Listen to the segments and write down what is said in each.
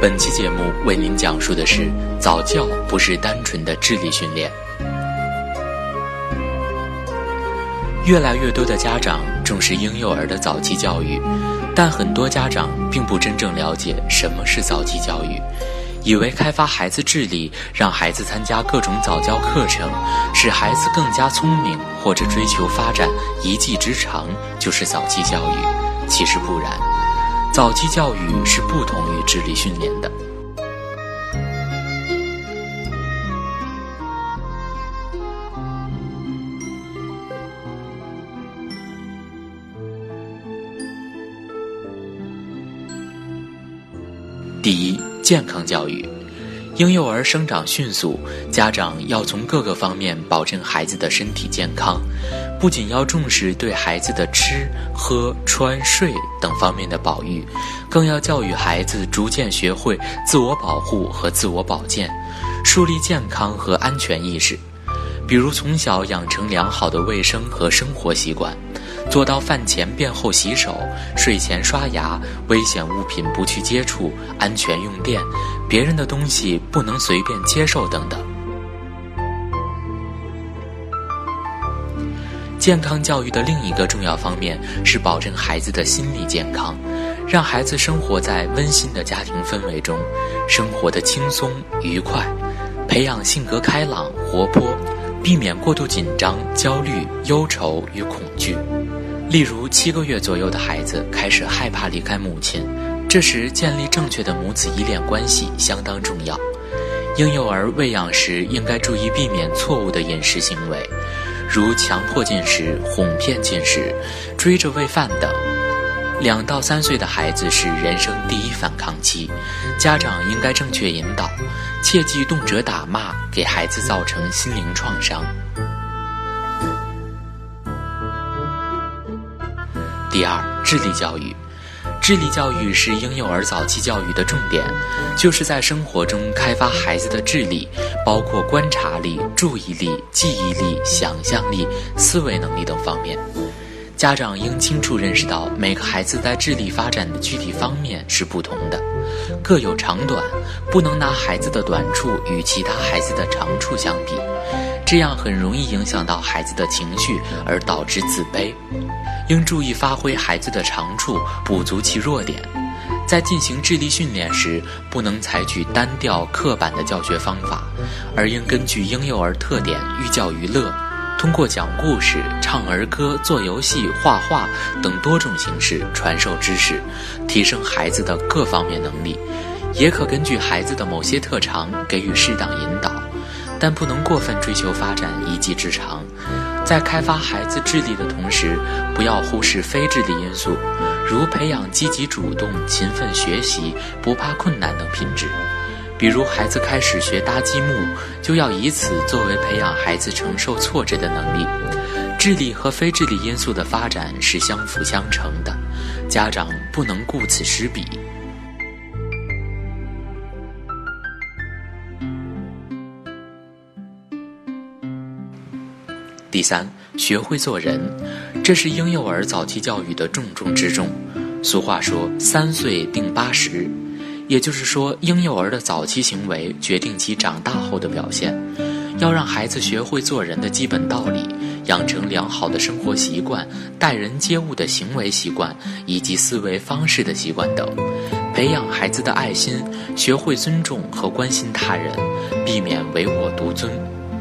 本期节目为您讲述的是：早教不是单纯的智力训练。越来越多的家长重视婴幼儿的早期教育，但很多家长并不真正了解什么是早期教育，以为开发孩子智力，让孩子参加各种早教课程，使孩子更加聪明，或者追求发展一技之长，就是早期教育。其实不然。早期教育是不同于智力训练的。第一，健康教育。婴幼儿生长迅速，家长要从各个方面保证孩子的身体健康。不仅要重视对孩子的吃喝穿睡等方面的保育，更要教育孩子逐渐学会自我保护和自我保健，树立健康和安全意识。比如从小养成良好的卫生和生活习惯，做到饭前便后洗手、睡前刷牙、危险物品不去接触、安全用电、别人的东西不能随便接受等等。健康教育的另一个重要方面是保证孩子的心理健康，让孩子生活在温馨的家庭氛围中，生活的轻松愉快，培养性格开朗活泼，避免过度紧张、焦虑、忧愁与恐惧。例如，七个月左右的孩子开始害怕离开母亲，这时建立正确的母子依恋关系相当重要。婴幼儿喂养时应该注意避免错误的饮食行为。如强迫进食、哄骗进食、追着喂饭等。两到三岁的孩子是人生第一反抗期，家长应该正确引导，切忌动辄打骂，给孩子造成心灵创伤。第二，智力教育。智力教育是婴幼儿早期教育的重点，就是在生活中开发孩子的智力，包括观察力、注意力、记忆力、想象力、思维能力等方面。家长应清楚认识到，每个孩子在智力发展的具体方面是不同的，各有长短，不能拿孩子的短处与其他孩子的长处相比，这样很容易影响到孩子的情绪，而导致自卑。应注意发挥孩子的长处，补足其弱点。在进行智力训练时，不能采取单调刻板的教学方法，而应根据婴幼儿特点寓教于乐，通过讲故事、唱儿歌、做游戏、画画等多种形式传授知识，提升孩子的各方面能力。也可根据孩子的某些特长给予适当引导，但不能过分追求发展一技之长。在开发孩子智力的同时，不要忽视非智力因素，如培养积极主动、勤奋学习、不怕困难等品质。比如，孩子开始学搭积木，就要以此作为培养孩子承受挫折的能力。智力和非智力因素的发展是相辅相成的，家长不能顾此失彼。第三，学会做人，这是婴幼儿早期教育的重中之重。俗话说“三岁定八十”，也就是说，婴幼儿的早期行为决定其长大后的表现。要让孩子学会做人的基本道理，养成良好的生活习惯、待人接物的行为习惯以及思维方式的习惯等，培养孩子的爱心，学会尊重和关心他人，避免唯我独尊。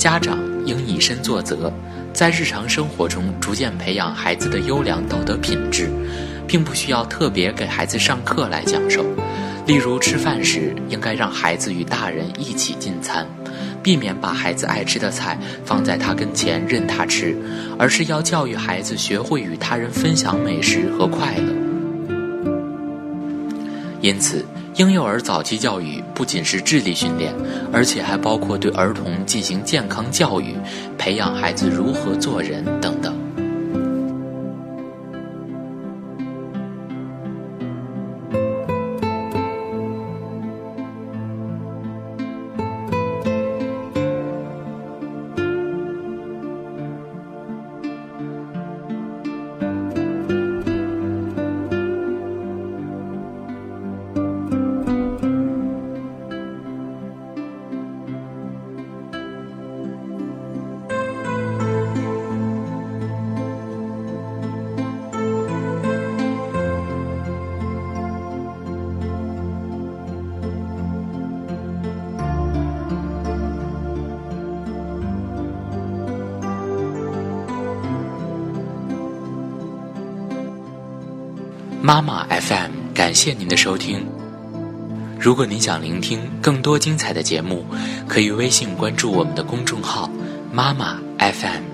家长应以身作则。在日常生活中逐渐培养孩子的优良道德品质，并不需要特别给孩子上课来讲授。例如吃饭时，应该让孩子与大人一起进餐，避免把孩子爱吃的菜放在他跟前任他吃，而是要教育孩子学会与他人分享美食和快乐。因此，婴幼儿早期教育不仅是智力训练，而且还包括对儿童进行健康教育，培养孩子如何做人等妈妈 FM，感谢您的收听。如果您想聆听更多精彩的节目，可以微信关注我们的公众号“妈妈 FM”。